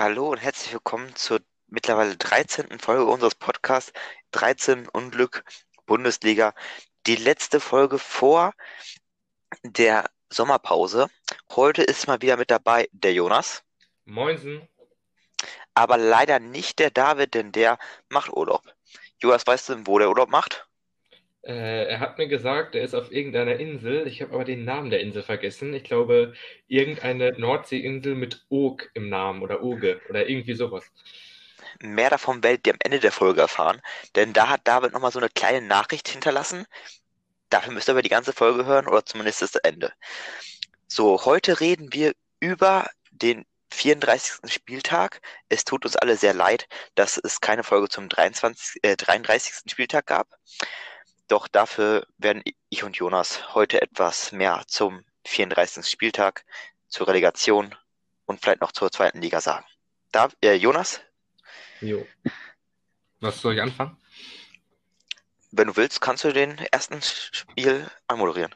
Hallo und herzlich willkommen zur mittlerweile 13. Folge unseres Podcasts 13 Unglück Bundesliga. Die letzte Folge vor der Sommerpause. Heute ist mal wieder mit dabei der Jonas, Moinsen. aber leider nicht der David, denn der macht Urlaub. Jonas, weißt du, wo der Urlaub macht? Äh, er hat mir gesagt, er ist auf irgendeiner Insel. Ich habe aber den Namen der Insel vergessen. Ich glaube, irgendeine Nordseeinsel mit Og im Namen oder Oge oder irgendwie sowas. Mehr davon werdet ihr am Ende der Folge erfahren, denn da hat David nochmal so eine kleine Nachricht hinterlassen. Dafür müsst ihr aber die ganze Folge hören oder zumindest das Ende. So, heute reden wir über den 34. Spieltag. Es tut uns alle sehr leid, dass es keine Folge zum 23, äh, 33. Spieltag gab. Doch dafür werden ich und Jonas heute etwas mehr zum 34. Spieltag, zur Relegation und vielleicht noch zur zweiten Liga sagen. Da, äh, Jonas, Jo. Was soll ich anfangen? wenn du willst, kannst du den ersten Spiel anmoderieren.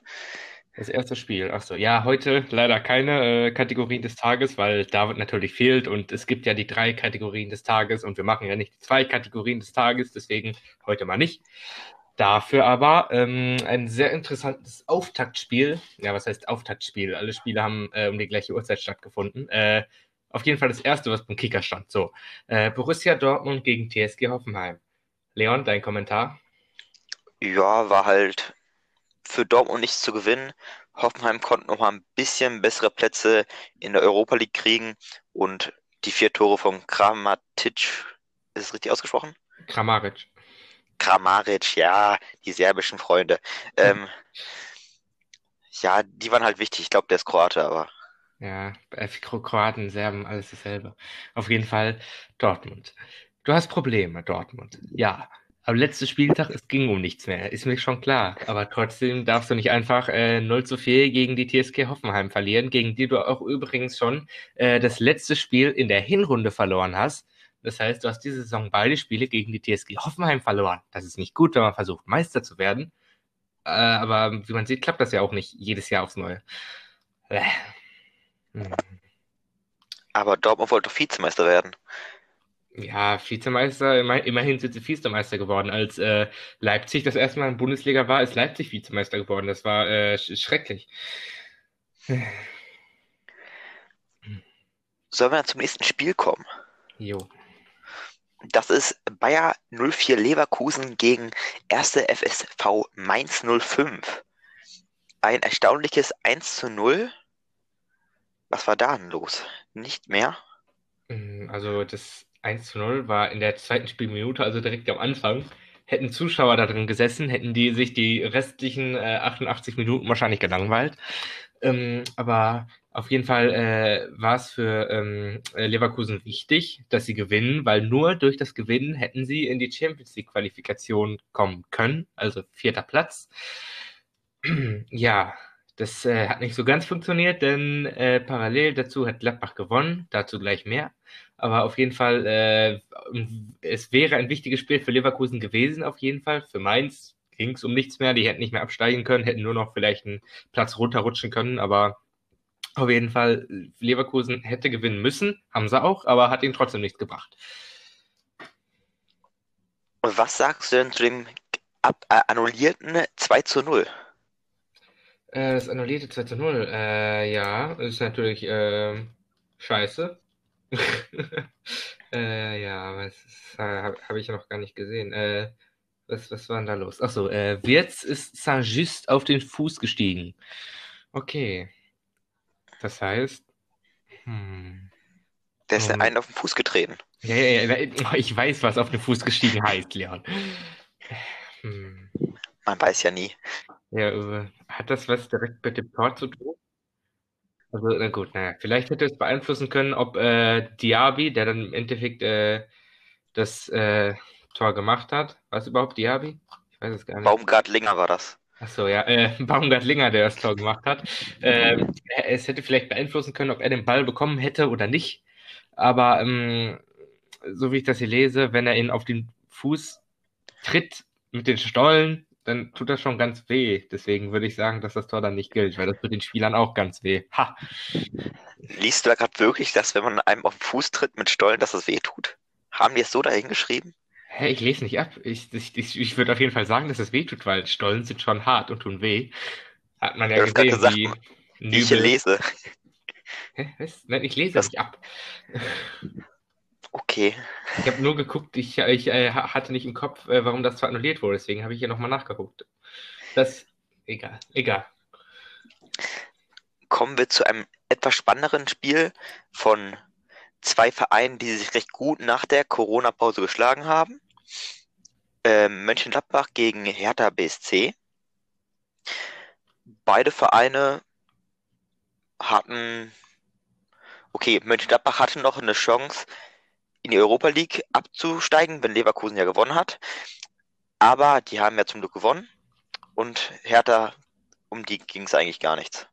Das erste Spiel. Achso, ja, heute leider keine äh, Kategorien des Tages, weil David natürlich fehlt und es gibt ja die drei Kategorien des Tages und wir machen ja nicht die zwei Kategorien des Tages, deswegen heute mal nicht. Dafür aber ähm, ein sehr interessantes Auftaktspiel. Ja, was heißt Auftaktspiel? Alle Spiele haben äh, um die gleiche Uhrzeit stattgefunden. Äh, auf jeden Fall das erste, was beim Kicker stand. So, äh, Borussia Dortmund gegen TSG Hoffenheim. Leon, dein Kommentar? Ja, war halt für Dortmund nichts zu gewinnen. Hoffenheim konnte noch mal ein bisschen bessere Plätze in der Europa League kriegen und die vier Tore von Kramaric, ist es richtig ausgesprochen? Kramaric. Kramaric, ja, die serbischen Freunde. Ähm, ja, die waren halt wichtig. Ich glaube, der ist Kroate, aber Ja, Kro- Kroaten, Serben, alles dasselbe. Auf jeden Fall Dortmund. Du hast Probleme, Dortmund. Ja. Am letzten Spieltag, es ging um nichts mehr, ist mir schon klar. Aber trotzdem darfst du nicht einfach äh, 0 zu 4 gegen die TSG Hoffenheim verlieren, gegen die du auch übrigens schon äh, das letzte Spiel in der Hinrunde verloren hast. Das heißt, du hast diese Saison beide Spiele gegen die TSG Hoffenheim verloren. Das ist nicht gut, wenn man versucht, Meister zu werden. Äh, aber wie man sieht, klappt das ja auch nicht jedes Jahr aufs Neue. Äh. Hm. aber Dortmund wollte doch Vizemeister werden. Ja, Vizemeister, immer- immerhin sind sie Vizemeister geworden. Als äh, Leipzig das erste Mal in der Bundesliga war, ist Leipzig Vizemeister geworden. Das war äh, sch schrecklich. Sollen wir dann zum nächsten Spiel kommen? Jo. Das ist Bayer 04 Leverkusen gegen 1. FSV Mainz 05. Ein erstaunliches 1 zu 0. Was war da denn los? Nicht mehr? Mm, Also das 1 zu 0 war in der zweiten Spielminute, also direkt am Anfang. Hätten Zuschauer da drin gesessen, hätten die sich die restlichen äh, 88 Minuten wahrscheinlich gelangweilt. Ähm, aber auf jeden Fall äh, war es für ähm, äh, Leverkusen wichtig, dass sie gewinnen, weil nur durch das Gewinnen hätten sie in die Champions League Qualifikation kommen können, also vierter Platz. Ja, das äh, hat nicht so ganz funktioniert, denn äh, parallel dazu hat Gladbach gewonnen, dazu gleich mehr. Aber auf jeden Fall, äh, es wäre ein wichtiges Spiel für Leverkusen gewesen, auf jeden Fall. Für Mainz ging es um nichts mehr, die hätten nicht mehr absteigen können, hätten nur noch vielleicht einen Platz runterrutschen können, aber auf jeden Fall, Leverkusen hätte gewinnen müssen, haben sie auch, aber hat ihnen trotzdem nichts gebracht. Und was sagst du denn zu dem ab, äh, annullierten 2 zu 0? Äh, das annullierte 2 zu 0, äh, ja, ist natürlich äh, scheiße. äh, ja, was äh, habe hab ich noch gar nicht gesehen. Was, was war denn da los? Achso, äh, Wirtz ist Saint-Just auf den Fuß gestiegen. Okay. Das heißt, hm. Der ist Ähm. einen auf den Fuß getreten. Ja, ja, ja, ich weiß, was auf den Fuß gestiegen heißt, Leon. Hm. Man weiß ja nie. Ja, äh, hat das was direkt mit dem Tor zu tun? Also, na gut, naja, vielleicht hätte es beeinflussen können, ob äh, Diaby, der dann im Endeffekt äh, das äh, Tor gemacht hat. War es überhaupt Diaby? Ich weiß es gar nicht. Baumgart Linger war das. Achso, ja, äh, Baumgart-Linger, der das Tor gemacht hat. Ähm, es hätte vielleicht beeinflussen können, ob er den Ball bekommen hätte oder nicht. Aber ähm, so wie ich das hier lese, wenn er ihn auf den Fuß tritt mit den Stollen, dann tut das schon ganz weh. Deswegen würde ich sagen, dass das Tor dann nicht gilt, weil das tut den Spielern auch ganz weh. Ha! Liest du da gerade wirklich, dass wenn man einem auf den Fuß tritt mit Stollen, dass das weh tut? Haben die es so dahin geschrieben? Hä, ich lese nicht ab. Ich, ich, ich, ich würde auf jeden Fall sagen, dass es weh tut, weil Stollen sind schon hart und tun weh. Hat man ja Du gesehen, gesagt, wie wie ich Nübel. lese. Hä, was? Nein, ich lese Das- nicht ab. Okay. Ich habe nur geguckt, ich, ich äh, ha- hatte nicht im Kopf, äh, warum das zwar annulliert wurde, deswegen habe ich hier nochmal nachgeguckt. Das, egal, egal. Kommen wir zu einem etwas spannenderen Spiel von zwei Vereinen, die sich recht gut nach der Corona-Pause geschlagen haben. Ähm, Mönchengladbach gegen Hertha BSC. Beide Vereine hatten, okay, Mönchengladbach hatte noch eine Chance, in die Europa League abzusteigen, wenn Leverkusen ja gewonnen hat. Aber die haben ja zum Glück gewonnen. Und Hertha, um die ging es eigentlich gar nichts.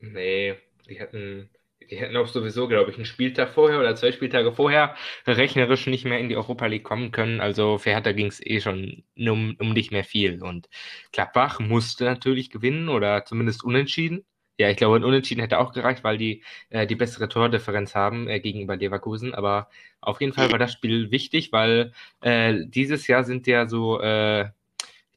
Nee, die hätten, die hätten auch sowieso, glaube ich, einen Spieltag vorher oder zwei Spieltage vorher rechnerisch nicht mehr in die Europa League kommen können. Also für Hertha ging es eh schon um, um nicht mehr viel. Und Gladbach musste natürlich gewinnen oder zumindest unentschieden. Ja, ich glaube, ein Unentschieden hätte auch gereicht, weil die äh, die bessere Tordifferenz haben äh, gegenüber Leverkusen. Aber auf jeden Fall war das Spiel wichtig, weil äh, dieses Jahr sind ja so äh,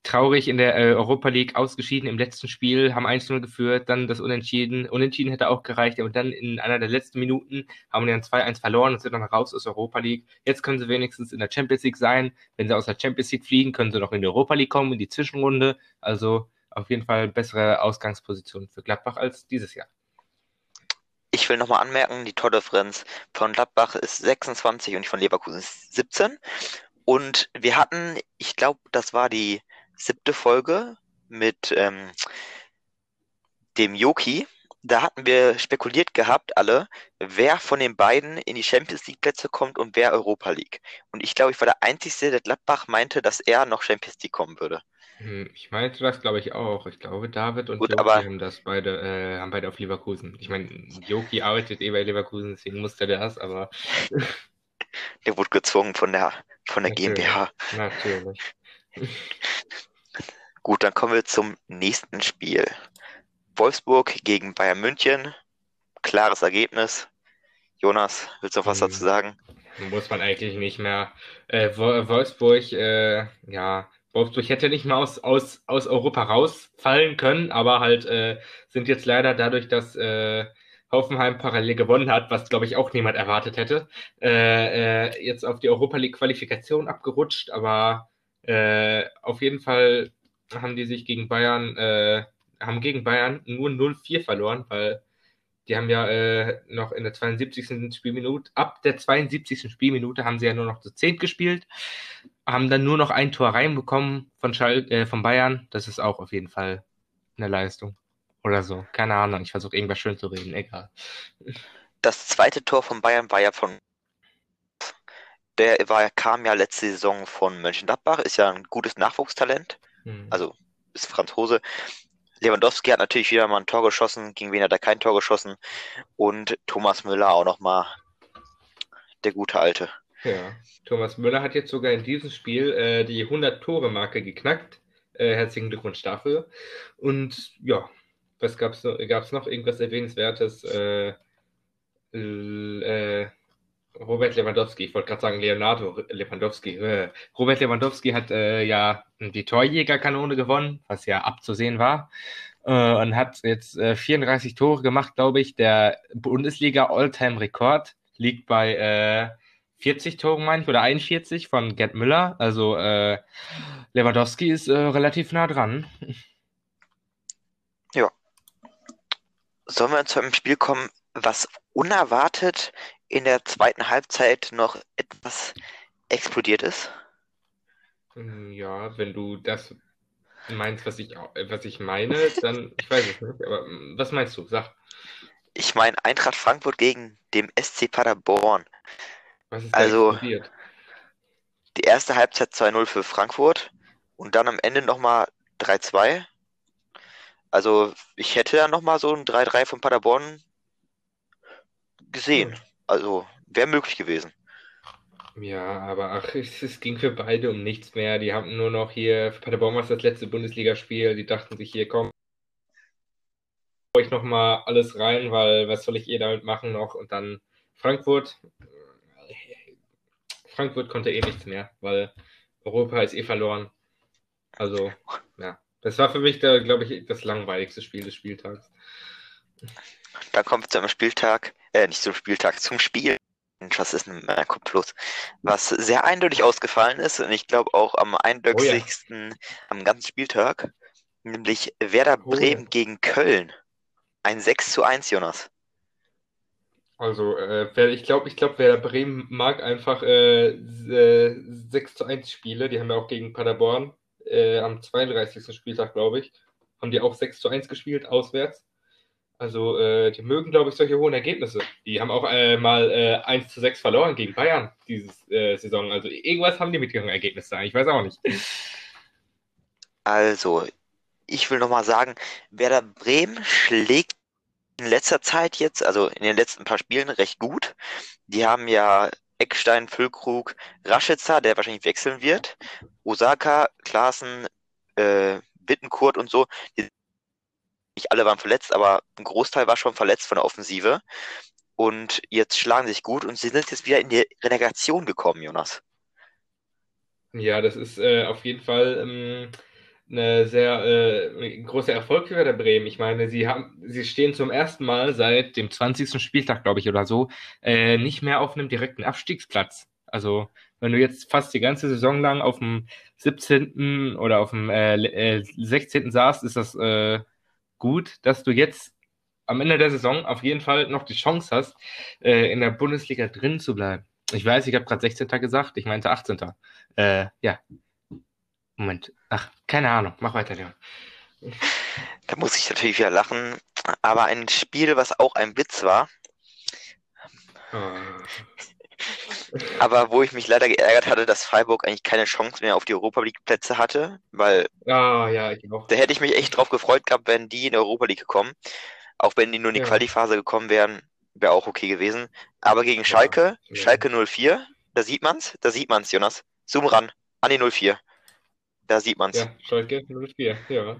traurig in der äh, Europa League ausgeschieden im letzten Spiel, haben 1-0 geführt, dann das Unentschieden. Unentschieden hätte auch gereicht, aber dann in einer der letzten Minuten haben die dann 2-1 verloren und sind dann raus aus der Europa League. Jetzt können sie wenigstens in der Champions League sein. Wenn sie aus der Champions League fliegen, können sie noch in die Europa League kommen, in die Zwischenrunde. Also auf jeden Fall bessere Ausgangsposition für Gladbach als dieses Jahr. Ich will nochmal anmerken, die Tordifferenz von Gladbach ist 26 und die von Leverkusen ist 17. Und wir hatten, ich glaube, das war die siebte Folge mit ähm, dem Joki. Da hatten wir spekuliert gehabt, alle, wer von den beiden in die Champions League Plätze kommt und wer Europa League. Und ich glaube, ich war der Einzige, der Gladbach meinte, dass er noch Champions League kommen würde. Hm, Ich meinte das, glaube ich, auch. Ich glaube, David und Gut, Joki aber- haben das beide, äh, haben beide auf Leverkusen. Ich meine, Joki arbeitet eh bei Leverkusen, deswegen musste der das, aber Der wurde gezwungen von der, von der Natürlich. GmbH. natürlich. Gut, dann kommen wir zum nächsten Spiel. Wolfsburg gegen Bayern München. Klares Ergebnis. Jonas, willst du noch was Hm. dazu sagen? Muss man eigentlich nicht mehr. Äh, Wo- Wolfsburg, äh, ja, Wolfsburg hätte nicht mal aus, aus, aus Europa rausfallen können, aber halt äh, sind jetzt leider dadurch, dass äh, Hoffenheim parallel gewonnen hat, was glaube ich auch niemand erwartet hätte, äh, äh, jetzt auf die Europa League Qualifikation abgerutscht, aber auf jeden Fall haben die sich gegen Bayern, äh, haben gegen Bayern nur 0-4 verloren, weil die haben ja äh, noch in der 72. Spielminute, ab der 72. Spielminute haben sie ja nur noch zu 10 gespielt, haben dann nur noch ein Tor reinbekommen von, Schal äh, von Bayern. Das ist auch auf jeden Fall eine Leistung. Oder so. Keine Ahnung. Ich versuche irgendwas schön zu reden. Egal. Das zweite Tor von Bayern war ja von. Der war, kam ja letzte Saison von Mönchengladbach, ist ja ein gutes Nachwuchstalent, Hm. also ist Franzose. Lewandowski hat natürlich wieder mal ein Tor geschossen, gegen wen hat er kein Tor geschossen. Und Thomas Müller auch nochmal der gute Alte. Ja. Thomas Müller hat jetzt sogar in diesem Spiel äh, die 100-Tore-Marke geknackt. Äh, herzlichen Glückwunsch dafür. Und ja, was gab's noch? Gab's noch irgendwas Erwähnenswertes? Äh, äh, Robert Lewandowski, ich wollte gerade sagen Leonardo Lewandowski. Äh, Robert Lewandowski hat äh, ja die Torjägerkanone gewonnen, was ja abzusehen war. Äh, und hat jetzt äh, 34 Tore gemacht, glaube ich. Der Bundesliga All-Time-Rekord liegt bei äh, 40 Toren, meine ich, oder 41 von Gerd Müller. Also äh, Lewandowski ist äh, relativ nah dran. Sollen wir zu einem Spiel kommen, was unerwartet in der zweiten Halbzeit noch etwas explodiert ist? Hm, Ja, wenn du das meinst, was ich, äh, was ich meine, dann, ich weiß es nicht, aber mm, was meinst du? Sag, Ich meine Eintracht Frankfurt gegen dem SC Paderborn. was ist da Also- explodiert? Die erste Halbzeit 2-0 für Frankfurt und dann am Ende nochmal 3-2. Also ich hätte ja nochmal so ein 3-3 von Paderborn gesehen. Also wäre möglich gewesen. Ja, aber ach, es, es ging für beide um nichts mehr. Die haben nur noch hier, für Paderborn war es das letzte Bundesligaspiel. Die dachten sich hier, komm, ich noch mal alles rein, weil was soll ich eh damit machen noch? Und dann Frankfurt. Frankfurt konnte eh nichts mehr, weil Europa ist eh verloren. Also, ja. Das war für mich, glaube ich, das langweiligste Spiel des Spieltags. Dann kommen wir zum Spieltag, äh, nicht zum Spieltag, zum Spiel. Was ist mein Kopf los? Was sehr eindeutig ausgefallen ist und ich glaube auch am eindeutigsten oh ja. am ganzen Spieltag, nämlich Werder Bremen oh ja. gegen Köln. Ein 6 zu 1, Jonas. Also, äh, ich glaube, ich glaube, Werder Bremen mag einfach äh, äh, 6 zu 1 Spiele. Die haben ja auch gegen Paderborn äh, am 32. Spieltag, glaube ich, haben die auch 6 zu 1 gespielt, auswärts. Also, äh, die mögen, glaube ich, solche hohen Ergebnisse. Die haben auch äh, mal äh, 1 zu 6 verloren gegen Bayern diese äh, Saison. Also, irgendwas haben die mit ihren Ergebnissen. Ich weiß auch nicht. Also, ich will nochmal sagen, Werder Bremen schlägt in letzter Zeit jetzt, also in den letzten paar Spielen, recht gut. Die haben ja Eckstein, Füllkrug, Raschitzer, der wahrscheinlich wechseln wird, Osaka, Klaassen, äh, Bittenkurt und so. Die, nicht alle waren verletzt, aber ein Großteil war schon verletzt von der Offensive. Und jetzt schlagen sie sich gut und sie sind jetzt wieder in die Relegation gekommen, Jonas. Ja, das ist äh, auf jeden Fall ähm, eine sehr äh, großer Erfolg für Werder Bremen. Ich meine, sie haben, sie stehen zum ersten Mal seit dem 20. Spieltag, glaube ich, oder so, äh, nicht mehr auf einem direkten Abstiegsplatz. Also, wenn du jetzt fast die ganze Saison lang auf dem 17. oder auf dem äh, 16. Äh, saßt, ist das äh, gut, dass du jetzt am Ende der Saison auf jeden Fall noch die Chance hast, äh, in der Bundesliga drin zu bleiben. Ich weiß, ich habe gerade 16. gesagt, ich meinte 18. Äh, ja, Moment. Ach, keine Ahnung. Mach weiter, Leon. Da muss ich natürlich wieder lachen. Aber ein Spiel, was auch ein Witz war. Oh. Aber wo ich mich leider geärgert hatte, dass Freiburg eigentlich keine Chance mehr auf die Europa League Plätze hatte, weil ah, ja, da hätte ich mich echt drauf gefreut gehabt, wenn die in die Europa League gekommen. Auch wenn die nur in die ja. Qualiphase gekommen wären, wäre auch okay gewesen. Aber gegen Schalke, ja. Schalke 04, da sieht man's, da sieht man's, Jonas. Zoom ran, an die 04. Da sieht man es. Ja, Schalke 04, ja.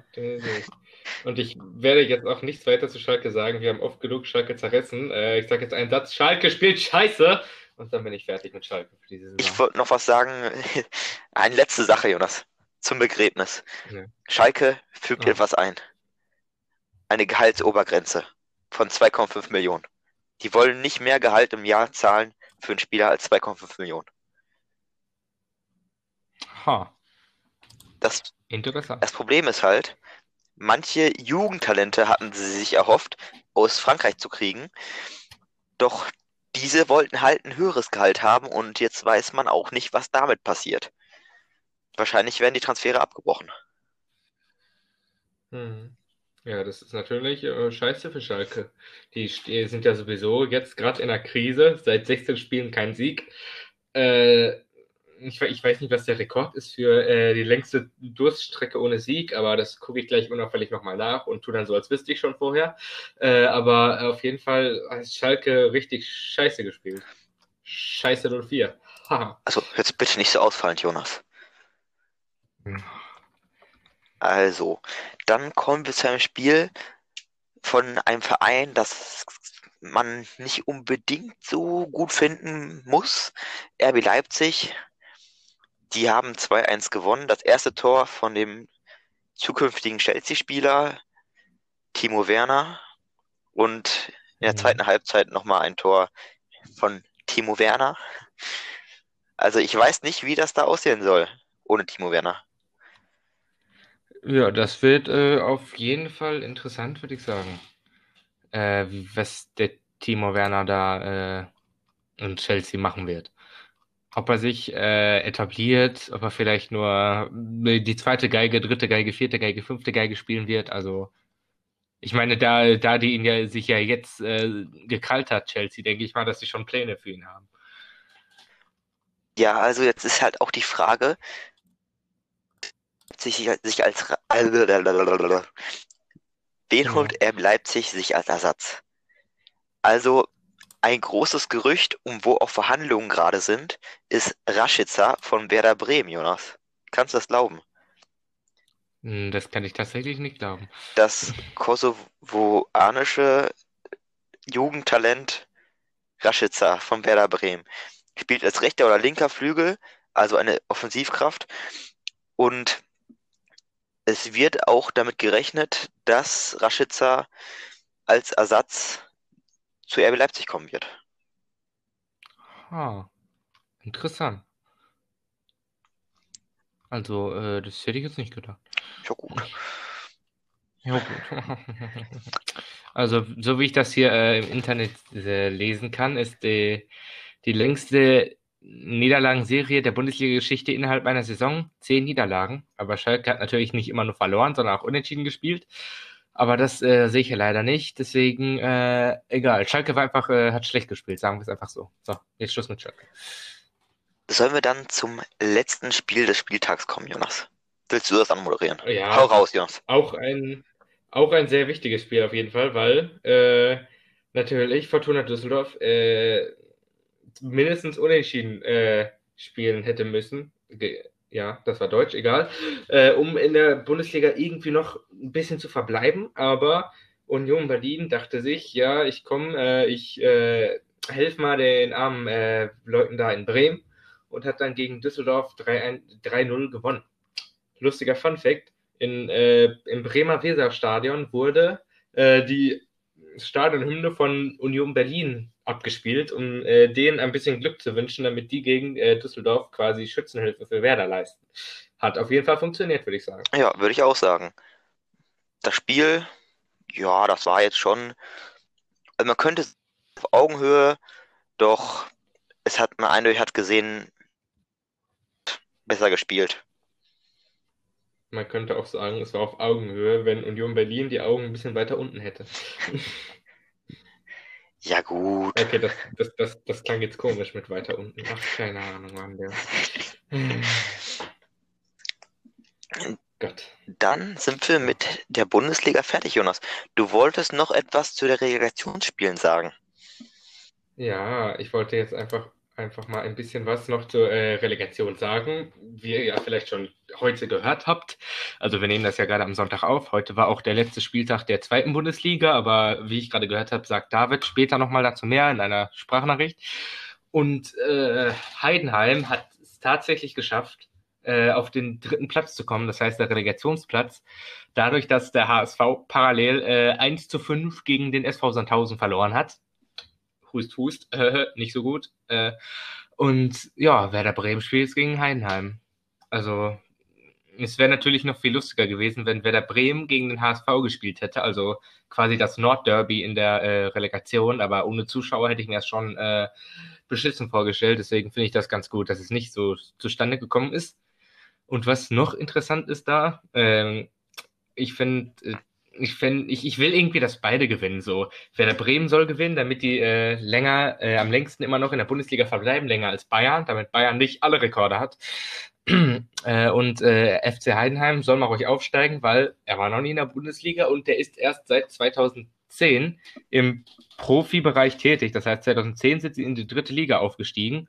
Und ich werde jetzt auch nichts weiter zu Schalke sagen. Wir haben oft genug Schalke zerrissen. Äh, ich sage jetzt einen Satz: Schalke spielt scheiße. Und dann bin ich fertig mit Schalke für diese Saison. Ich wollte noch was sagen. Eine letzte Sache, Jonas. Zum Begräbnis. Ja. Schalke fügt oh. etwas ein. Eine Gehaltsobergrenze von 2,5 Millionen. Die wollen nicht mehr Gehalt im Jahr zahlen für einen Spieler als 2,5 Millionen. Ha. Das, Interessant. das Problem ist halt, manche Jugendtalente hatten sie sich erhofft, aus Frankreich zu kriegen. Doch diese wollten halt ein höheres Gehalt haben und jetzt weiß man auch nicht, was damit passiert. Wahrscheinlich werden die Transfere abgebrochen. Hm. Ja, das ist natürlich äh, scheiße für Schalke. Die, die sind ja sowieso jetzt gerade in der Krise, seit 16 Spielen kein Sieg. Äh, ich, ich, weiß nicht, was der Rekord ist für äh, die längste Durststrecke ohne Sieg, aber das gucke ich gleich unauffällig nochmal nach und tue dann so, als wüsste ich schon vorher. Äh, aber auf jeden Fall hat Schalke richtig scheiße gespielt. Scheiße 04. Haha. Also, jetzt bitte nicht so ausfallend, Jonas. Also, dann kommen wir zu einem Spiel von einem Verein, das man nicht unbedingt so gut finden muss. RB Leipzig die haben 2-1 gewonnen. Das erste Tor von dem zukünftigen Chelsea-Spieler Timo Werner und in der mhm. zweiten Halbzeit nochmal ein Tor von Timo Werner. Also ich weiß nicht, wie das da aussehen soll ohne Timo Werner. Ja, das wird äh, auf jeden Fall interessant, würde ich sagen. Äh, was der Timo Werner da äh, in Chelsea machen wird ob er sich äh, etabliert, ob er vielleicht nur äh, die zweite Geige, dritte Geige, vierte Geige, fünfte Geige spielen wird. Also ich meine, da, da die ihn ja sich ja jetzt äh, gekrallt hat, Chelsea, denke ich mal, dass sie schon Pläne für ihn haben. Ja, also jetzt ist halt auch die Frage, sich, sich als wen holt er Leipzig sich als Ersatz? Also ein großes Gerücht, um wo auch Verhandlungen gerade sind, ist Rashica von Werder Bremen, Jonas. Kannst du das glauben? Hm, Das kann ich tatsächlich nicht glauben. Das kosovoanische Jugendtalent Rashica von Werder Bremen spielt als rechter oder linker Flügel, also eine Offensivkraft. Und es wird auch damit gerechnet, dass Rashica als Ersatz zu RB Leipzig kommen wird. Ah, interessant. Also, äh, das hätte ich jetzt nicht gedacht. Ja, gut. Ja, gut. Also, so wie ich das hier äh, im Internet äh, lesen kann, ist die, die längste Niederlagenserie der Bundesliga-Geschichte innerhalb einer Saison zehn Niederlagen. Aber Schalke hat natürlich nicht immer nur verloren, sondern auch unentschieden gespielt. Aber das äh, sehe ich hier leider nicht. Deswegen, äh, egal. Schalke war einfach, äh, hat schlecht gespielt, sagen wir es einfach so. So, jetzt Schluss mit Schalke. Sollen wir dann zum letzten Spiel des Spieltags kommen, Jonas? Willst du das anmoderieren? Ja. Hau raus, Jonas. Auch ein, auch ein sehr wichtiges Spiel auf jeden Fall, weil äh, natürlich Fortuna Düsseldorf äh, mindestens unentschieden äh, spielen hätte müssen. Ge ja, das war Deutsch, egal. Äh, um in der Bundesliga irgendwie noch ein bisschen zu verbleiben. Aber Union Berlin dachte sich, ja, ich komme, äh, ich äh, helfe mal den armen äh, Leuten da in Bremen und hat dann gegen Düsseldorf 3-0 gewonnen. Lustiger Fun Fact: in, äh, Im Bremer Weserstadion wurde äh, die Stadionhymne von Union Berlin abgespielt, um äh, denen ein bisschen Glück zu wünschen, damit die gegen äh, Düsseldorf quasi Schützenhilfe für Werder leisten. Hat auf jeden Fall funktioniert, würde ich sagen. Ja, würde ich auch sagen. Das Spiel, ja, das war jetzt schon, also man könnte es auf Augenhöhe, doch es hat man eindeutig hat gesehen, besser gespielt. Man könnte auch sagen, es war auf Augenhöhe, wenn Union Berlin die Augen ein bisschen weiter unten hätte. Ja, gut. Okay, das, das, das, das klang jetzt komisch mit weiter unten. Ach, keine Ahnung, Mann, der. Gott. Dann sind wir mit der Bundesliga fertig, Jonas. Du wolltest noch etwas zu der Relegationsspielen sagen. Ja, ich wollte jetzt einfach, einfach mal ein bisschen was noch zur äh, Relegation sagen. Wie ihr ja vielleicht schon heute gehört habt. Also wir nehmen das ja gerade am Sonntag auf. Heute war auch der letzte Spieltag der zweiten Bundesliga, aber wie ich gerade gehört habe, sagt David später nochmal dazu mehr in einer Sprachnachricht. Und äh, Heidenheim hat es tatsächlich geschafft, äh, auf den dritten Platz zu kommen, das heißt der Relegationsplatz, dadurch, dass der HSV parallel äh, 1 zu 5 gegen den SV Sandhausen verloren hat. Hust, hust, äh, nicht so gut. Äh, und ja, Werder Bremen spielt gegen Heidenheim. Also es wäre natürlich noch viel lustiger gewesen, wenn Werder Bremen gegen den HSV gespielt hätte, also quasi das Nordderby in der äh, Relegation, aber ohne Zuschauer hätte ich mir das schon äh, beschissen vorgestellt, deswegen finde ich das ganz gut, dass es nicht so zustande gekommen ist. Und was noch interessant ist da, ähm, ich finde, ich, find, ich, ich will irgendwie, dass beide gewinnen. So, Werder Bremen soll gewinnen, damit die äh, länger, äh, am längsten immer noch in der Bundesliga verbleiben, länger als Bayern, damit Bayern nicht alle Rekorde hat. äh, und äh, FC Heidenheim soll mal ruhig aufsteigen, weil er war noch nie in der Bundesliga und der ist erst seit 2010 im Profibereich tätig. Das heißt, 2010 sind sie in die dritte Liga aufgestiegen.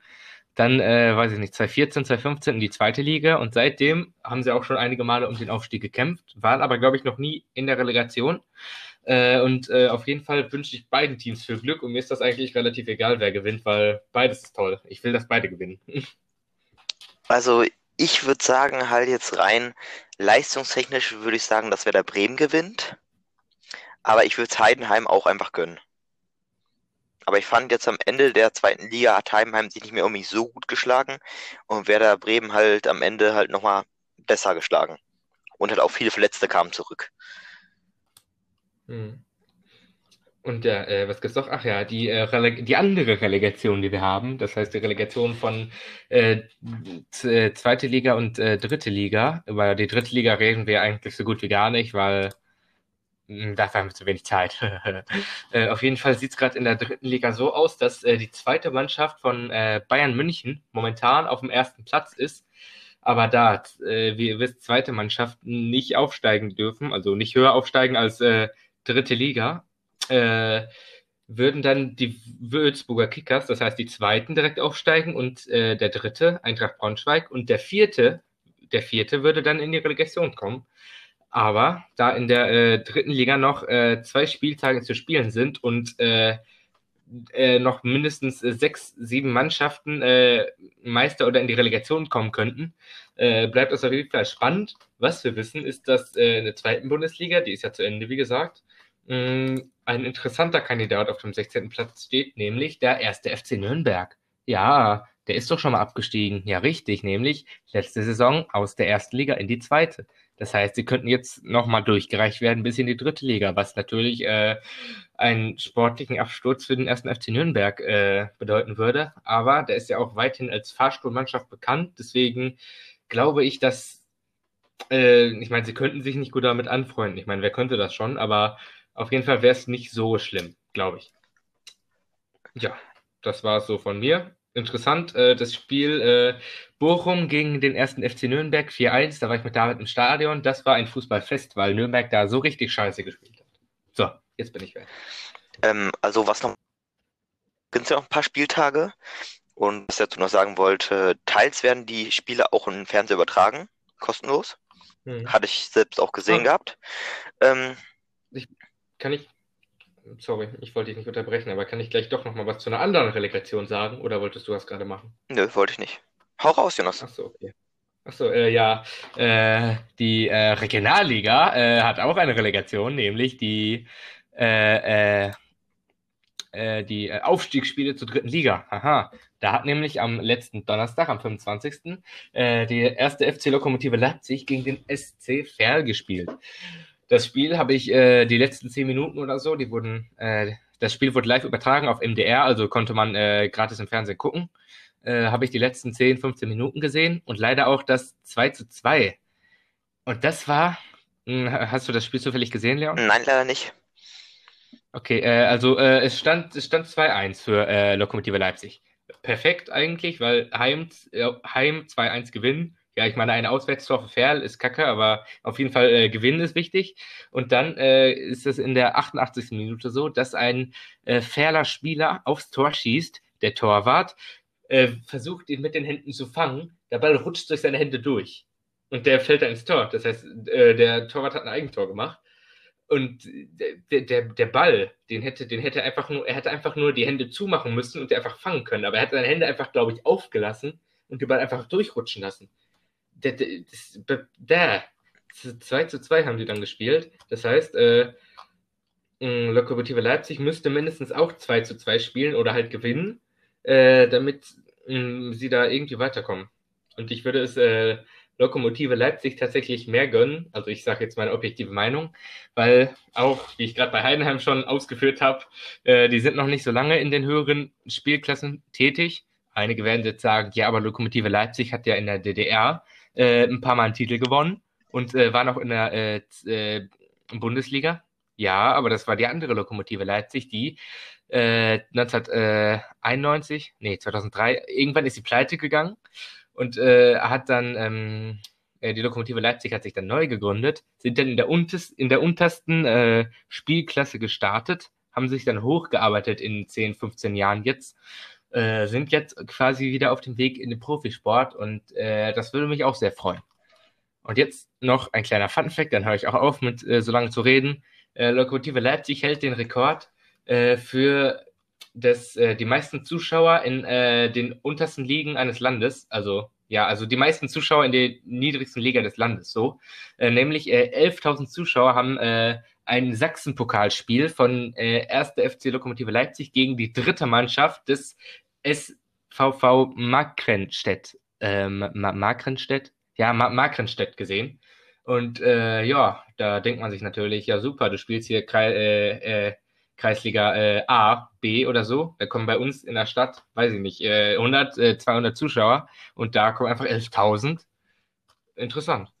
Dann, äh, weiß ich nicht, 2014, 2015 in die zweite Liga und seitdem haben sie auch schon einige Male um den Aufstieg gekämpft, waren aber, glaube ich, noch nie in der Relegation. Äh, und äh, auf jeden Fall wünsche ich beiden Teams viel Glück und mir ist das eigentlich relativ egal, wer gewinnt, weil beides ist toll. Ich will, dass beide gewinnen. Also ich würde sagen, halt jetzt rein leistungstechnisch würde ich sagen, dass Werder Bremen gewinnt. Aber ich würde Heidenheim auch einfach gönnen. Aber ich fand jetzt am Ende der zweiten Liga hat Heidenheim sich nicht mehr irgendwie so gut geschlagen und Werder Bremen halt am Ende halt nochmal besser geschlagen. Und halt auch viele Verletzte kamen zurück. Hm. Und ja, äh, was gibt's noch? Ach ja, die, äh, die andere Relegation, die wir haben, das heißt die Relegation von äh, z- zweite Liga und äh, dritte Liga. Über die dritte Liga reden wir eigentlich so gut wie gar nicht, weil dafür haben wir zu wenig Zeit. äh, auf jeden Fall sieht's gerade in der dritten Liga so aus, dass äh, die zweite Mannschaft von äh, Bayern München momentan auf dem ersten Platz ist. Aber da, wie ihr wisst, zweite Mannschaften nicht aufsteigen dürfen, also nicht höher aufsteigen als dritte Liga, würden dann die Würzburger Kickers, das heißt die zweiten, direkt aufsteigen und der dritte, Eintracht Braunschweig, und der vierte, der vierte würde dann in die Relegation kommen. Aber da in der äh, dritten Liga noch äh, zwei Spieltage zu spielen sind und äh, äh, noch mindestens äh, sechs, sieben Mannschaften äh, Meister oder in die Relegation kommen könnten, bleibt das auf jeden Fall spannend. Was wir wissen, ist, dass in der zweiten Bundesliga, die ist ja zu Ende, wie gesagt, mh, ein interessanter Kandidat auf dem 16. Platz steht, nämlich der erste FC Nürnberg. Ja, der ist doch schon mal abgestiegen. Ja, richtig, nämlich letzte Saison aus der ersten Liga in die zweite. Das heißt, sie könnten jetzt nochmal durchgereicht werden bis in die dritte Liga, was natürlich äh, einen sportlichen Absturz für den ersten FC Nürnberg äh, bedeuten würde. Aber der ist ja auch weithin als Fahrstuhlmannschaft bekannt. Deswegen glaube ich, dass, äh, ich meine, sie könnten sich nicht gut damit anfreunden. Ich meine, wer könnte das schon? Aber auf jeden Fall wäre es nicht so schlimm, glaube ich. Ja, das war es so von mir interessant, äh, das Spiel äh, Bochum gegen den ersten FC Nürnberg 4-1, da war ich mit David im Stadion. Das war ein Fußballfest, weil Nürnberg da so richtig scheiße gespielt hat. So, jetzt bin ich weg. Ähm, also was noch, sind ja noch ein paar Spieltage und was ich dazu noch sagen wollte, teils werden die Spiele auch im Fernsehen übertragen, kostenlos. Hm. Hatte ich selbst auch gesehen ah. gehabt. Ähm, ich, kann ich sorry, ich wollte dich nicht unterbrechen, aber kann ich gleich doch nochmal was zu einer anderen Relegation sagen oder wolltest du das gerade machen? Nö, wollte ich nicht. Hau raus, Jonas. Achso, okay. Achso, äh, ja, äh, die äh, Regionalliga äh, hat auch eine Relegation, nämlich die, äh, äh, die Aufstiegsspiele zur dritten Liga. Aha, da hat nämlich am letzten Donnerstag, am 25. Äh, die erste FC Lokomotive Leipzig gegen den SC Verl gespielt. Das Spiel habe ich äh, die letzten zehn Minuten oder so, die wurden, äh, das Spiel wurde live übertragen auf MDR, also konnte man äh, gratis im Fernsehen gucken. Äh, habe ich die letzten 10, 15 Minuten gesehen und leider auch das 2 zu 2. Und das war, mh, hm, hast du das Spiel zufällig gesehen, Leon? Nein, leider nicht. Okay, äh, also äh, es stand, es stand 2-1 für äh, Lokomotive Leipzig. Perfekt eigentlich, weil Heim, äh, Heim 2-1 gewinnen ja, ich meine, ein Auswärtstor für Ferl ist kacke, aber auf jeden Fall äh, gewinnen ist wichtig. Und dann äh, ist es in der 88. Minute so, dass ein äh, Ferler Spieler aufs Tor schießt, der Torwart, äh, versucht ihn mit den Händen zu fangen, der Ball rutscht durch seine Hände durch. Und der fällt dann ins Tor. Das heißt, äh, der Torwart hat ein Eigentor gemacht. Und der, der, der Ball, den hätte, den hätte einfach nur, er hätte einfach nur die Hände zumachen müssen und der einfach fangen können. Aber er hat seine Hände einfach, glaube ich, aufgelassen und den Ball einfach durchrutschen lassen der, der, der, 2 zu 2 haben die dann gespielt. Das heißt, äh, Lokomotive Leipzig müsste mindestens auch 2 zu 2 spielen oder halt gewinnen, äh, damit mh, sie da irgendwie weiterkommen. Und ich würde es äh, Lokomotive Leipzig tatsächlich mehr gönnen, also ich sage jetzt meine objektive Meinung, weil auch, wie ich gerade bei Heidenheim schon ausgeführt habe, äh, die sind noch nicht so lange in den höheren Spielklassen tätig. Einige werden jetzt sagen, ja, aber Lokomotive Leipzig hat ja in der DDR äh, ein paar Mal einen Titel gewonnen und äh, war noch in der äh, äh Bundesliga. Ja, aber das war die andere Lokomotive Leipzig, die 1991, äh, nee, 2003, irgendwann ist sie pleite gegangen und äh, hat dann, ähm, die Lokomotive Leipzig hat sich dann neu gegründet, sind dann in der, unters, in der untersten Spielklasse gestartet, haben sich dann hochgearbeitet in 10, 15 Jahren jetzt äh, sind jetzt quasi wieder auf dem Weg in den Profisport und äh, das würde mich auch sehr freuen. Und jetzt noch ein kleiner Funfact, dann höre ich auch auf, mit äh, so lange zu reden. Äh, Lokomotive Leipzig hält den Rekord äh, für das, äh, die meisten Zuschauer in den untersten Ligen eines Landes, also ja, also die meisten Zuschauer in der niedrigsten Liga des Landes, so. nämlich 11.000 Zuschauer haben ein Sachsenpokalspiel von äh, 1. FC Lokomotive Leipzig gegen die dritte Mannschaft des SVV Markranstädt. Ähm, Markranstädt? Ja, Ma Markranstädt gesehen. Und äh, ja, da denkt man sich natürlich, ja super, du spielst hier Kre äh, äh, Kreisliga äh, A, B oder so. Da kommen bei uns in der Stadt, weiß ich nicht, 100, 200 Zuschauer und da kommen einfach 11.000. Interessant.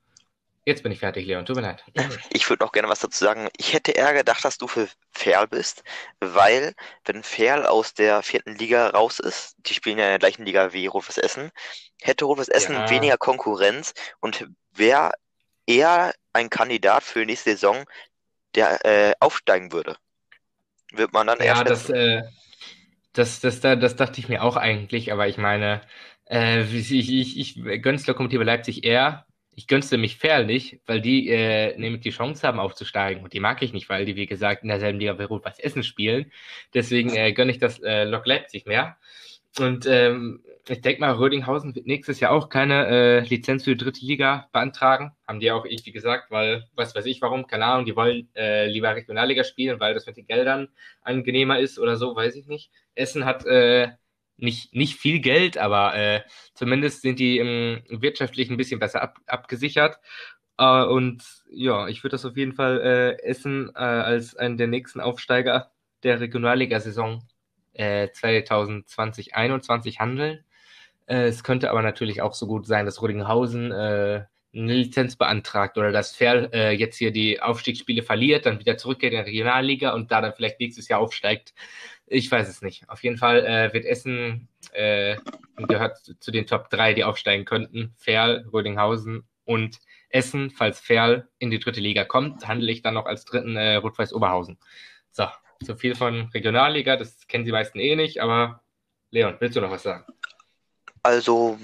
Jetzt bin ich fertig, Leon. Tut mir leid. Ich würde noch gerne was dazu sagen. Ich hätte eher gedacht, dass du für Ferl bist, weil, wenn Ferl aus der vierten Liga raus ist, die spielen ja in der gleichen Liga wie Rufus Essen, hätte Rufus Essen ja. weniger Konkurrenz und wäre eher ein Kandidat für nächste Saison, der äh, aufsteigen würde. wird man dann eher Ja, das, äh, das, das, das, das dachte ich mir auch eigentlich, aber ich meine, äh, ich, ich, ich gönn's Lokomotive Leipzig eher. Ich gönn's nämlich fair nicht, weil die äh, nämlich die Chance haben aufzusteigen. Und die mag ich nicht, weil die, wie gesagt, in derselben Liga wie Rot-Weiß Essen spielen. Deswegen äh, gönne ich das äh, Lok Leipzig mehr. Und ähm, ich denke mal, Rödinghausen wird nächstes Jahr auch keine äh, Lizenz für die dritte Liga beantragen. Haben die auch irgendwie gesagt, weil, was weiß ich warum, keine Ahnung, die wollen äh, lieber Regionalliga spielen, weil das mit den Geldern angenehmer ist oder so, weiß ich nicht. Essen hat äh, nicht, nicht viel Geld, aber äh, zumindest sind die im wirtschaftlich ein bisschen besser ab, abgesichert. Äh, und ja, ich würde das auf jeden Fall äh, Essen äh, als einen der nächsten Aufsteiger der Regionalliga-Saison äh, 2020-21 handeln. Äh, es könnte aber natürlich auch so gut sein, dass Rudinghausen äh, eine Lizenz beantragt oder dass Ferl äh, jetzt hier die Aufstiegsspiele verliert, dann wieder zurückgeht in die Regionalliga und da dann vielleicht nächstes Jahr aufsteigt. Ich weiß es nicht. Auf jeden Fall äh, wird Essen äh, gehört zu den Top 3, die aufsteigen könnten. Ferl, Rödinghausen und Essen. Falls Ferl in die dritte Liga kommt, handle ich dann noch als dritten äh, Rot-Weiß Oberhausen. So, so viel von Regionalliga, das kennen die meisten eh nicht, aber Leon, willst du noch was sagen? Also,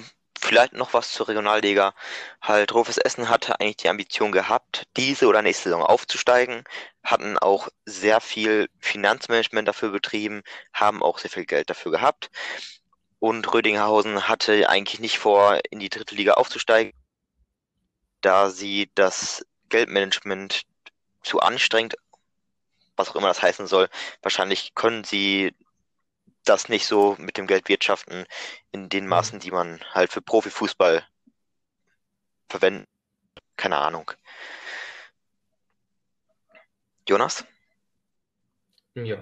vielleicht noch was zur Regionalliga. Halt, Rufus Essen hatte eigentlich die Ambition gehabt, diese oder nächste Saison aufzusteigen, hatten auch sehr viel Finanzmanagement dafür betrieben, haben auch sehr viel Geld dafür gehabt. Und Rödinghausen hatte eigentlich nicht vor, in die dritte Liga aufzusteigen, da sie das Geldmanagement zu anstrengend, was auch immer das heißen soll. Wahrscheinlich können sie das nicht so mit dem Geld wirtschaften in den mhm. Maßen, die man halt für Profifußball verwendet. Keine Ahnung. Jonas? Ja.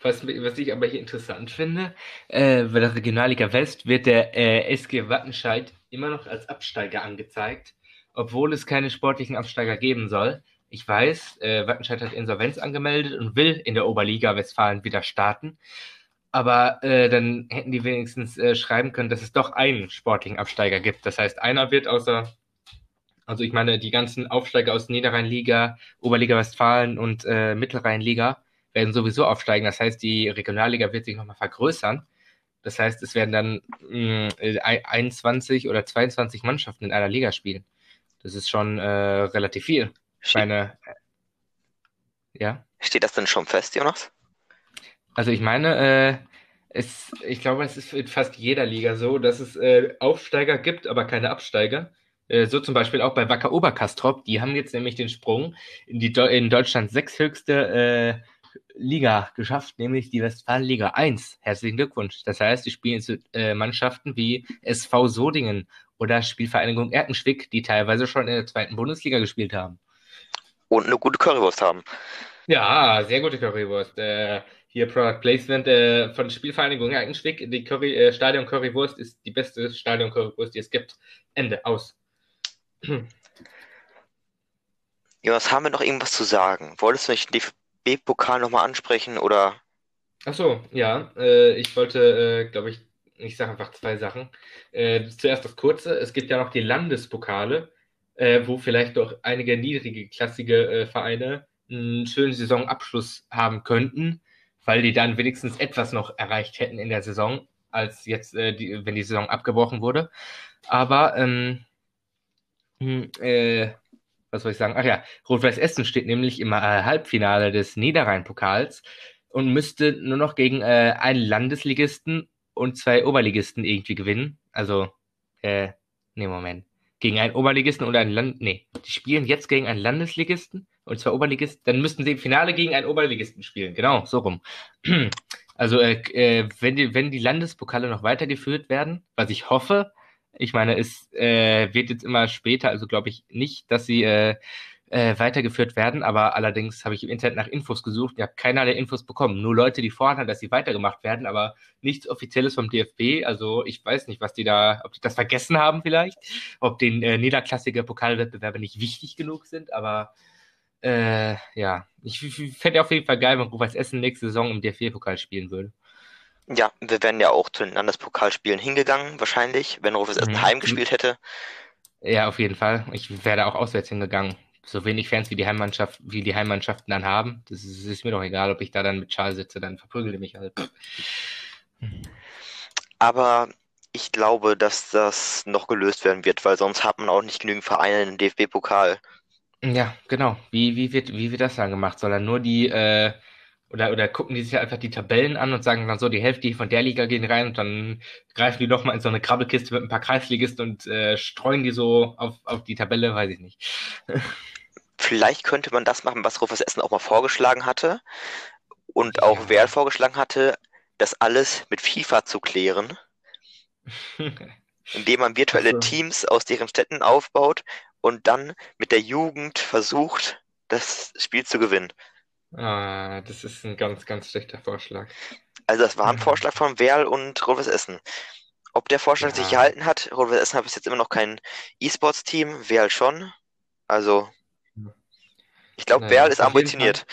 Was, was ich aber hier interessant finde, äh, bei der Regionalliga West wird der äh, SG Wattenscheid immer noch als Absteiger angezeigt, obwohl es keine sportlichen Absteiger geben soll. Ich weiß, äh, Wattenscheid hat Insolvenz angemeldet und will in der Oberliga Westfalen wieder starten. Aber äh, dann hätten die wenigstens äh, schreiben können, dass es doch einen sportlichen Absteiger gibt. Das heißt, einer wird außer, also ich meine, die ganzen Aufsteiger aus Niederrheinliga, Oberliga Westfalen und äh, Mittelrheinliga werden sowieso aufsteigen. Das heißt, die Regionalliga wird sich nochmal vergrößern. Das heißt, es werden dann mh, mm, 21 oder 22 Mannschaften in einer Liga spielen. Das ist schon äh, relativ viel. Ich meine, äh, ja. Steht das denn schon fest, Jonas? Also ich meine, äh, es, ich glaube, es ist in fast jeder Liga so, dass es äh, Aufsteiger gibt, aber keine Absteiger. Äh, so zum Beispiel auch bei Wacker Oberkastrop. Die haben jetzt nämlich den Sprung in die Do in Deutschland sechshöchste äh, Liga geschafft, nämlich die Westfalenliga 1. Herzlichen Glückwunsch. Das heißt, die spielen jetzt äh, Mannschaften wie SV Sodingen oder Spielvereinigung Erkenschwick, die teilweise schon in der zweiten Bundesliga gespielt haben. Und eine gute Currywurst haben. Ja, sehr gute Currywurst. Äh, hier Product Placement äh, von Spielvereinigung Erkenschwick. Die Curry, äh, Stadion Currywurst ist die beste Stadion Currywurst, die es gibt. Ende, aus. Jonas, haben wir noch irgendwas zu sagen? Wolltest du nicht den DFB-Pokal nochmal ansprechen oder? Ach so, ja. Äh, ich wollte, äh, glaube ich, ich sage einfach zwei Sachen. Äh, zuerst das Kurze. Es gibt ja noch die Landespokale, äh, wo vielleicht doch einige niedrige klassige äh, Vereine einen schönen Saisonabschluss haben könnten weil die dann wenigstens etwas noch erreicht hätten in der Saison, als jetzt, äh, die, wenn die Saison abgebrochen wurde. Aber, ähm, hm, äh, was soll ich sagen? Ach ja, Rot-Weiß Essen steht nämlich im äh, Halbfinale des Niederrhein-Pokals und müsste nur noch gegen äh, einen Landesligisten und zwei Oberligisten irgendwie gewinnen. Also, äh, nee, Moment. Gegen einen Oberligisten und einen Land. Nee, die spielen jetzt gegen einen Landesligisten und zwar Oberligisten, dann müssten sie im Finale gegen einen Oberligisten spielen. Genau, so rum. Also, äh, äh, wenn, die, wenn die Landespokale noch weitergeführt werden, was ich hoffe, ich meine, es äh, wird jetzt immer später, also glaube ich nicht, dass sie äh, weitergeführt werden, aber allerdings habe ich im Internet nach Infos gesucht. Ich habe keinerlei Infos bekommen. Nur Leute, die fordern, dass sie weitergemacht werden, aber nichts Offizielles vom DFB. Also ich weiß nicht, was die da, ob die das vergessen haben vielleicht, ob den äh, niederklassige Pokalwettbewerbe nicht wichtig genug sind, aber äh, ja, ich, ich fände auf jeden Fall geil, wenn Rufus Essen nächste Saison im DFB-Pokal spielen würde. Ja, wir wären ja auch zu den Landespokalspielen hingegangen, wahrscheinlich, wenn Rufus Essen mhm. heimgespielt hätte. Ja, auf jeden Fall. Ich wäre da auch auswärts hingegangen. So wenig Fans wie die Heimmannschaft, wie die Heimmannschaften dann haben. Das ist, ist mir doch egal, ob ich da dann mit Charles sitze, dann verprügele mich halt. Aber ich glaube, dass das noch gelöst werden wird, weil sonst hat man auch nicht genügend Vereine im DFB-Pokal. Ja, genau. Wie, wie, wird, wie wird das dann gemacht? Soll dann nur die, äh, oder, oder gucken die sich einfach die Tabellen an und sagen dann so, die Hälfte von der Liga gehen rein und dann greifen die nochmal in so eine Krabbelkiste mit ein paar Kreisligisten und äh, streuen die so auf, auf die Tabelle, weiß ich nicht. Vielleicht könnte man das machen, was Rufus Essen auch mal vorgeschlagen hatte und auch ja. Werl vorgeschlagen hatte, das alles mit FIFA zu klären. indem man virtuelle also. Teams aus deren Städten aufbaut und dann mit der Jugend versucht, das Spiel zu gewinnen. Ah, das ist ein ganz, ganz schlechter Vorschlag. Also das war ein Vorschlag von Werl und Rufus Essen. Ob der Vorschlag ja. sich gehalten hat, Rufus Essen hat bis jetzt immer noch kein E-Sports-Team, Werl schon. Also, ich glaube, naja, Werl ist ambitioniert.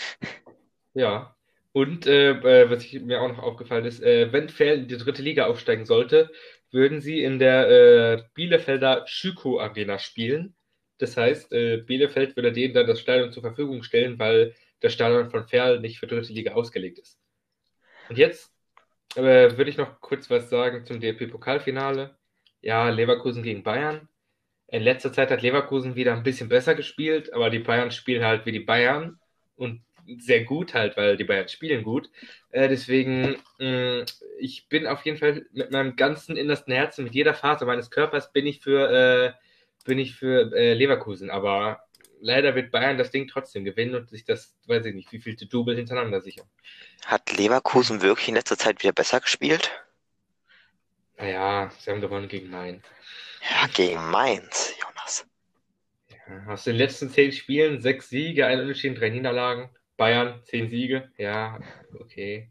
Ja, und äh, äh, was ich, mir auch noch aufgefallen ist, äh, wenn Fair in die dritte Liga aufsteigen sollte, würden sie in der äh, Bielefelder Schüko Arena spielen. Das heißt, äh, Bielefeld würde denen dann das Stadion zur Verfügung stellen, weil das Stadion von Ferl nicht für dritte Liga ausgelegt ist. Und jetzt äh, würde ich noch kurz was sagen zum DFB-Pokalfinale. Ja, Leverkusen gegen Bayern. In letzter Zeit hat Leverkusen wieder ein bisschen besser gespielt, aber die Bayern spielen halt wie die Bayern und sehr gut halt, weil die Bayern spielen gut. Äh, deswegen, mh, mm, ich bin auf jeden Fall mit meinem ganzen innersten Herzen, mit jeder Phase meines Körpers bin ich für, äh, bin ich für äh, Leverkusen. Aber leider wird Bayern das Ding trotzdem gewinnen und sich das, weiß ich nicht, wie viel Double hintereinander sichern. Hat Leverkusen wirklich in letzter Zeit wieder besser gespielt? Naja, sie haben gewonnen gegen Mainz. Ja, gegen Mainz, Jonas. Ja, aus den letzten zehn Spielen sechs Siege, ein Unentschieden, drei Niederlagen. Bayern, zehn Siege, ja, okay.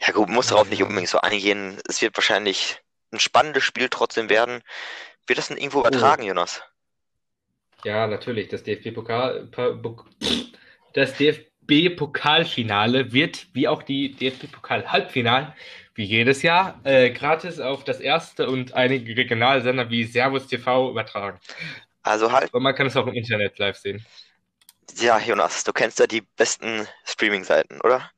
Ja gut, muss darauf nicht unbedingt so eingehen. Es wird wahrscheinlich ein spannendes Spiel trotzdem werden. Wird das denn irgendwo übertragen, oh. Jonas? Ja, natürlich. Das DFB-Pokal, das DFB-Pokalfinale wird, wie auch die DFB-Pokal-Halbfinalen, wie jedes Jahr, äh, gratis auf das erste und einige Regionalsender wie Servus TV übertragen. Also halt. Und man kann es auch im Internet live sehen. Ja, Jonas, du kennst ja die besten Streaming-Seiten, oder?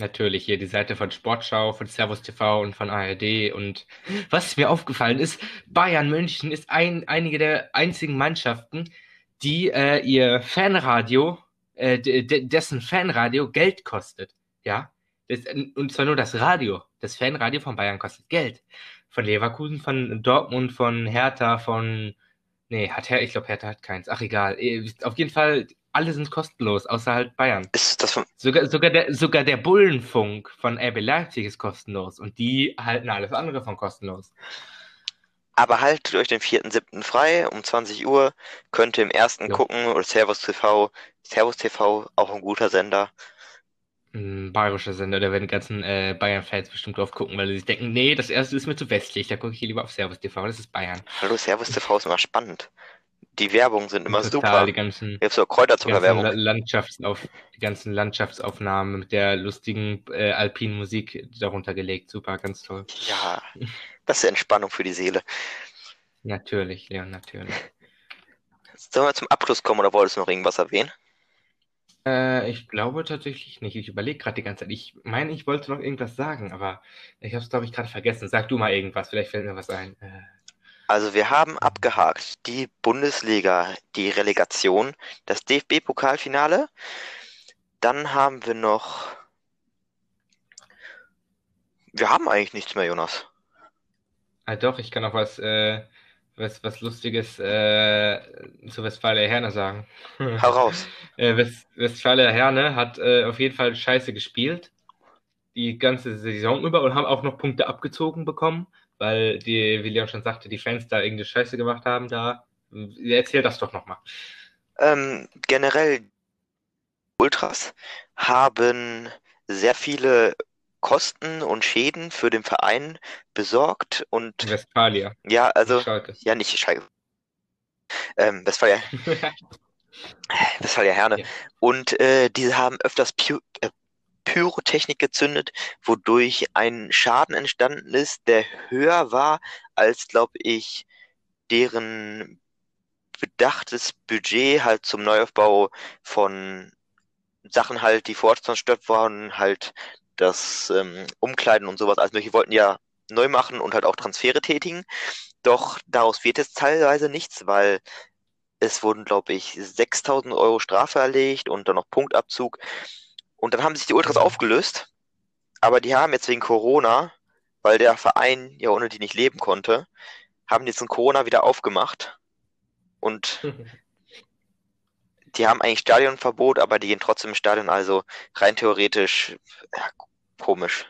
Natürlich, hier die Seite von Sportschau, von Servus TV und von ARD. Und was mir aufgefallen ist, Bayern München ist ein, einige der einzigen Mannschaften, die äh, ihr Fanradio, äh, dessen Fanradio Geld kostet. Ja, das, und zwar nur das Radio. Das Fanradio von Bayern kostet Geld. Von Leverkusen, von Dortmund, von Hertha, von Nee, hat Herr, ich glaube, Hertha hat keins. Ach, egal. Auf jeden Fall, alle sind kostenlos, außer halt Bayern. Ist das von... sogar, sogar, der, sogar der Bullenfunk von RB Leipzig ist kostenlos und die halten alles andere von kostenlos. Aber haltet euch den 4.7. frei um 20 Uhr. Könnt ihr im ersten ja. gucken oder Servus TV. Servus TV, auch ein guter Sender ein bayerischer Sender, da werden die ganzen äh, Bayern-Fans bestimmt drauf gucken, weil sie sich denken, nee, das erste ist mir zu westlich, da gucke ich hier lieber auf Servus TV, das ist Bayern. Hallo, Servus TV ist immer spannend. Die Werbungen sind immer Total, super. Die ganzen, Jetzt so Kräuterzucker-Werbung. Landschaftsauf, die ganzen Landschaftsaufnahmen mit der lustigen äh, alpinen Musik darunter gelegt. Super, ganz toll. Ja, das ist Entspannung für die Seele. Natürlich, Leon, natürlich. Sollen wir zum Abschluss kommen oder wolltest du noch irgendwas erwähnen? Äh, ich glaube tatsächlich nicht. Ich überlege gerade die ganze Zeit. Ich meine, ich wollte noch irgendwas sagen, aber ich habe es, glaube ich, gerade vergessen. Sag du mal irgendwas, vielleicht fällt mir was ein. Äh. Also wir haben abgehakt die Bundesliga, die Relegation, das DFB-Pokalfinale. Dann haben wir noch. Wir haben eigentlich nichts mehr, Jonas. Ah, doch, ich kann noch was äh, was, was Lustiges äh, zu Westfalia Herne sagen. Heraus. äh, West, Westfalia Herne hat äh, auf jeden Fall scheiße gespielt. Die ganze Saison über und haben auch noch Punkte abgezogen bekommen, weil die, wie Leon schon sagte, die Fans da irgendeine Scheiße gemacht haben. Da erzähl das doch nochmal. Ähm, generell Ultras haben sehr viele Kosten und Schäden für den Verein besorgt und Westfalia. Ja, also Schalke. ja nicht Schalke. Ähm, Westfalia. Westfalia Herne. Ja. Und äh, diese haben öfters Py äh, Pyrotechnik gezündet, wodurch ein Schaden entstanden ist, der höher war als, glaube ich, deren bedachtes Budget halt zum Neuaufbau von Sachen halt, die vor Ort zerstört waren, halt das ähm, Umkleiden und sowas. Also wir wollten ja neu machen und halt auch Transfere tätigen. Doch daraus wird jetzt teilweise nichts, weil es wurden, glaube ich, 6000 Euro Strafe erlegt und dann noch Punktabzug. Und dann haben sich die Ultras aufgelöst. Aber die haben jetzt wegen Corona, weil der Verein ja ohne die nicht leben konnte, haben jetzt in Corona wieder aufgemacht. Und die haben eigentlich Stadionverbot, aber die gehen trotzdem ins Stadion. Also rein theoretisch, ja, komisch.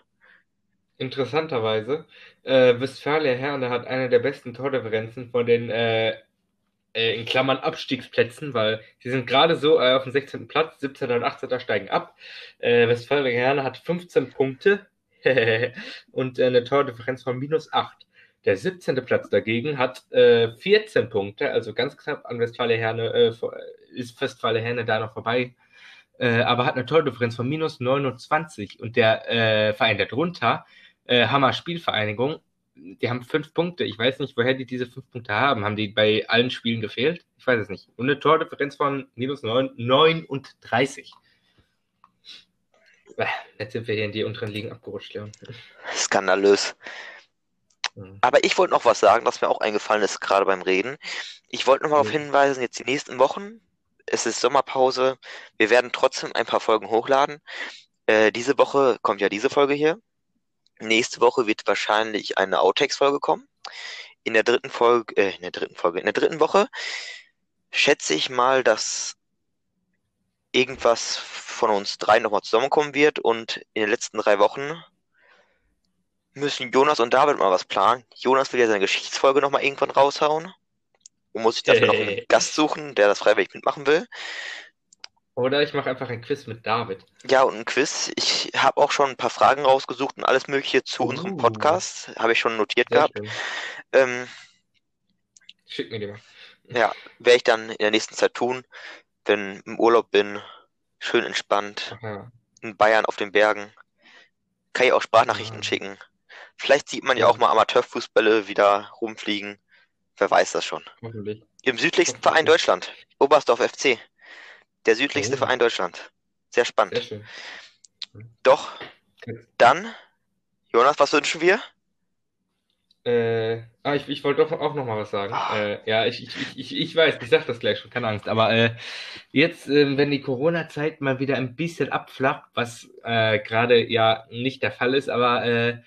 Interessanterweise, äh, Westfalia Herne hat eine der besten Tordifferenzen von den äh, in Klammern Abstiegsplätzen, weil sie sind gerade so äh, auf dem 16. Platz, 17. und 18. steigen ab. Äh, Westfalia Herne hat 15 Punkte und äh, eine Tordifferenz von minus 8. Der 17. Platz dagegen hat äh, 14 Punkte, also ganz knapp an Westfalia Herne, äh, ist Westfalia Herne da noch vorbei, äh, aber hat eine Tordifferenz von minus 29 und der äh, Verein darunter, äh, Hammer Spielvereinigung, die haben fünf Punkte. Ich weiß nicht, woher die diese fünf Punkte haben. Haben die bei allen Spielen gefehlt? Ich weiß es nicht. Und eine Tordifferenz von minus 9, 39. Äh, Jetzt sind wir hier in die unteren Ligen abgerutscht, Leon. Skandalös. Mhm. Aber ich wollte noch was sagen, das mir auch eingefallen ist, gerade beim Reden. Ich wollte noch mal darauf Mhm. hinweisen, jetzt die nächsten Wochen, es ist Sommerpause, wir werden trotzdem ein paar Folgen hochladen. Äh, diese Woche kommt ja diese Folge hier. Nächste Woche wird wahrscheinlich eine Outtakes-Folge kommen. In der dritten Folge, äh, in der dritten Folge, in der dritten Woche schätze ich mal, dass irgendwas von uns drei nochmal zusammenkommen wird und in den letzten drei Wochen müssen Jonas und David mal was planen. Jonas will ja seine Geschichtsfolge nochmal irgendwann raushauen und muss sich dafür noch einen Gast suchen, der das freiwillig mitmachen will. Oder ich mache einfach ein Quiz mit David. Ja, und ein Quiz. Ich habe auch schon ein paar Fragen rausgesucht und alles Mögliche zu unserem Uh. Podcast. Habe ich schon notiert Sehr gehabt. Ähm, Schick mir die mal. ja, werde ich dann in der nächsten Zeit tun, wenn im Urlaub bin, schön entspannt, Aha. in Bayern auf den Bergen. Kann ich auch Sprachnachrichten Ah. schicken. Vielleicht sieht man ja Ja. auch mal Amateurfußbälle wieder rumfliegen. Wer weiß das schon. Hoffentlich. Im südlichsten Hoffentlich. Verein Deutschland. Oberstdorf FC. Der südlichste Oh. Verein Deutschland. Sehr spannend. Sehr schön. Doch, dann, Jonas, was wünschen wir? Äh, ah, ich, ich wollte doch auch noch mal was sagen. Ah. Äh, ja, ich, ich, ich- ich, weiß, ich sag das gleich schon, keine Angst. Aber äh, jetzt, ähm, wenn die Corona-Zeit mal wieder ein bisschen abflacht, was äh, gerade ja nicht der Fall ist, aber äh,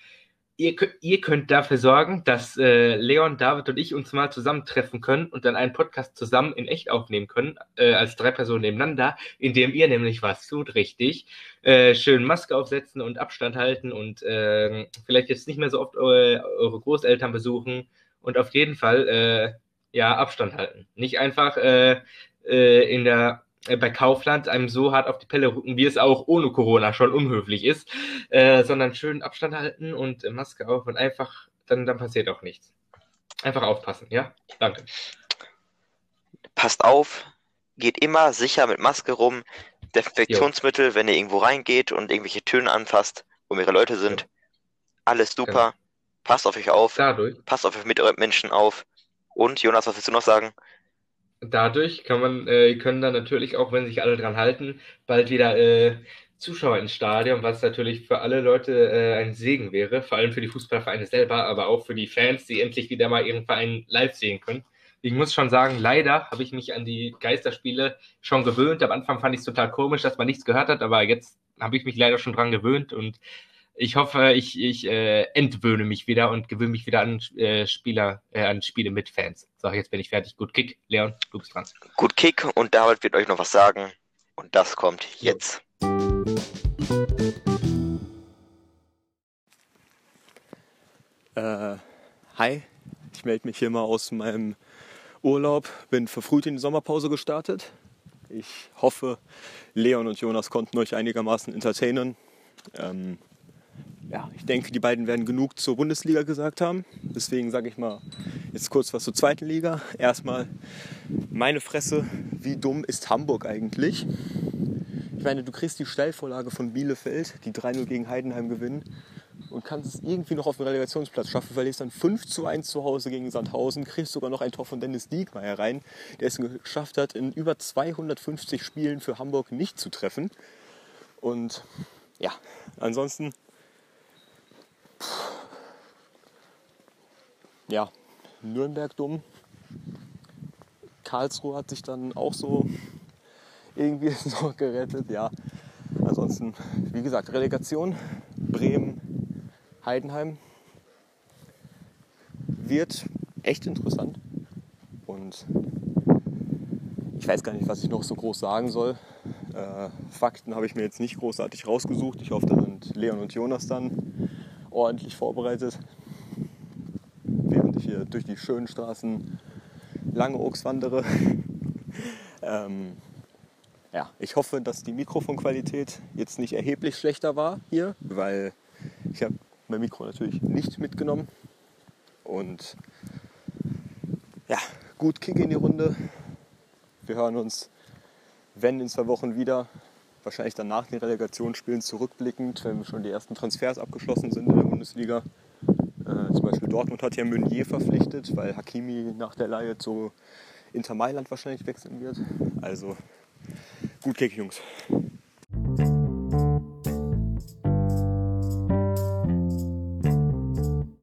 ihr, könnt- ihr könnt dafür sorgen, dass äh, Leon, David und ich uns mal zusammentreffen können und dann einen Podcast zusammen in echt aufnehmen können, äh, als drei Personen nebeneinander, indem ihr nämlich was tut, richtig äh, schön Maske aufsetzen und Abstand halten und ähm, vielleicht jetzt nicht mehr so oft eure, eure Großeltern besuchen und auf jeden Fall äh, ja Abstand halten. Nicht einfach äh, äh, in der äh, bei Kaufland einem so hart auf die Pelle rücken, wie es auch ohne Corona schon unhöflich ist, äh, sondern schön Abstand halten und äh, Maske auf und einfach, dann, dann passiert auch nichts. Einfach aufpassen, ja? Danke. Passt auf, geht immer sicher mit Maske rum. Desinfektionsmittel, wenn ihr irgendwo reingeht und irgendwelche Türen anfasst, wo mehrere Leute sind. Ja. Alles super. Passt auf euch auf. Dadurch Passt auf euch mit euren Menschen auf. Und Jonas, was willst du noch sagen? Dadurch kann man, äh, können dann natürlich auch, wenn sich alle dran halten, bald wieder äh, Zuschauer ins Stadion, was natürlich für alle Leute äh, ein Segen wäre, vor allem für die Fußballvereine selber, aber auch für die Fans, die endlich wieder mal ihren Verein live sehen können. Ich muss schon sagen, leider habe ich mich an die Geisterspiele schon gewöhnt. Am Anfang fand ich es total komisch, dass man nichts gehört hat, aber jetzt habe ich mich leider schon dran gewöhnt und ich hoffe, ich, ich äh, entwöhne mich wieder und gewöhne mich wieder an äh, Spieler, äh, an Spiele mit Fans. So, jetzt bin ich fertig. Gut, Kick. Leon, du bist dran. Gut Kick und David wird euch noch was sagen. Und das kommt jetzt. Äh, hi, ich melde mich hier mal aus meinem Urlaub, bin verfrüht in die Sommerpause gestartet. Ich hoffe, Leon und Jonas konnten euch einigermaßen entertainen. Ähm, ja, ich denke, die beiden werden genug zur Bundesliga gesagt haben. Deswegen sage ich mal jetzt kurz was zur zweiten Liga. Erstmal meine Fresse, wie dumm ist Hamburg eigentlich? Ich meine, du kriegst die Stellvorlage von Bielefeld, die 3-0 gegen Heidenheim gewinnen. und kannst es irgendwie noch auf den Relegationsplatz schaffen, verlierst dann 5 zu 1 zu Hause gegen Sandhausen, kriegst sogar noch ein Tor von Dennis Diekmeyer rein, der es geschafft hat, in über 250 Spielen für Hamburg nicht zu treffen. Und ja, ansonsten, ja, Nürnberg dumm. Karlsruhe hat sich dann auch so irgendwie so gerettet, ja. Ansonsten, wie gesagt, Relegation, Bremen, Heidenheim wird echt interessant. Und ich weiß gar nicht, was ich noch so groß sagen soll. Äh, Fakten habe ich mir jetzt nicht großartig rausgesucht. Ich hoffe, da sind Leon und Jonas dann ordentlich vorbereitet. Hier durch die schönen Straßen Langeoaks wandere. ähm, ja, ich hoffe, dass die Mikrofonqualität jetzt nicht erheblich schlechter war hier, weil ich habe mein Mikro natürlich nicht mitgenommen. Und ja, gut Kick in die Runde. Wir hören uns, wenn in zwei Wochen wieder, wahrscheinlich dann nach den Relegationsspielen zurückblickend, wenn schon die ersten Transfers abgeschlossen sind in der Bundesliga. Zum Beispiel Dortmund hat ja Meunier verpflichtet, weil Hakimi nach der Leihe zu Inter Mailand wahrscheinlich wechseln wird. Also Gut Kick, Jungs.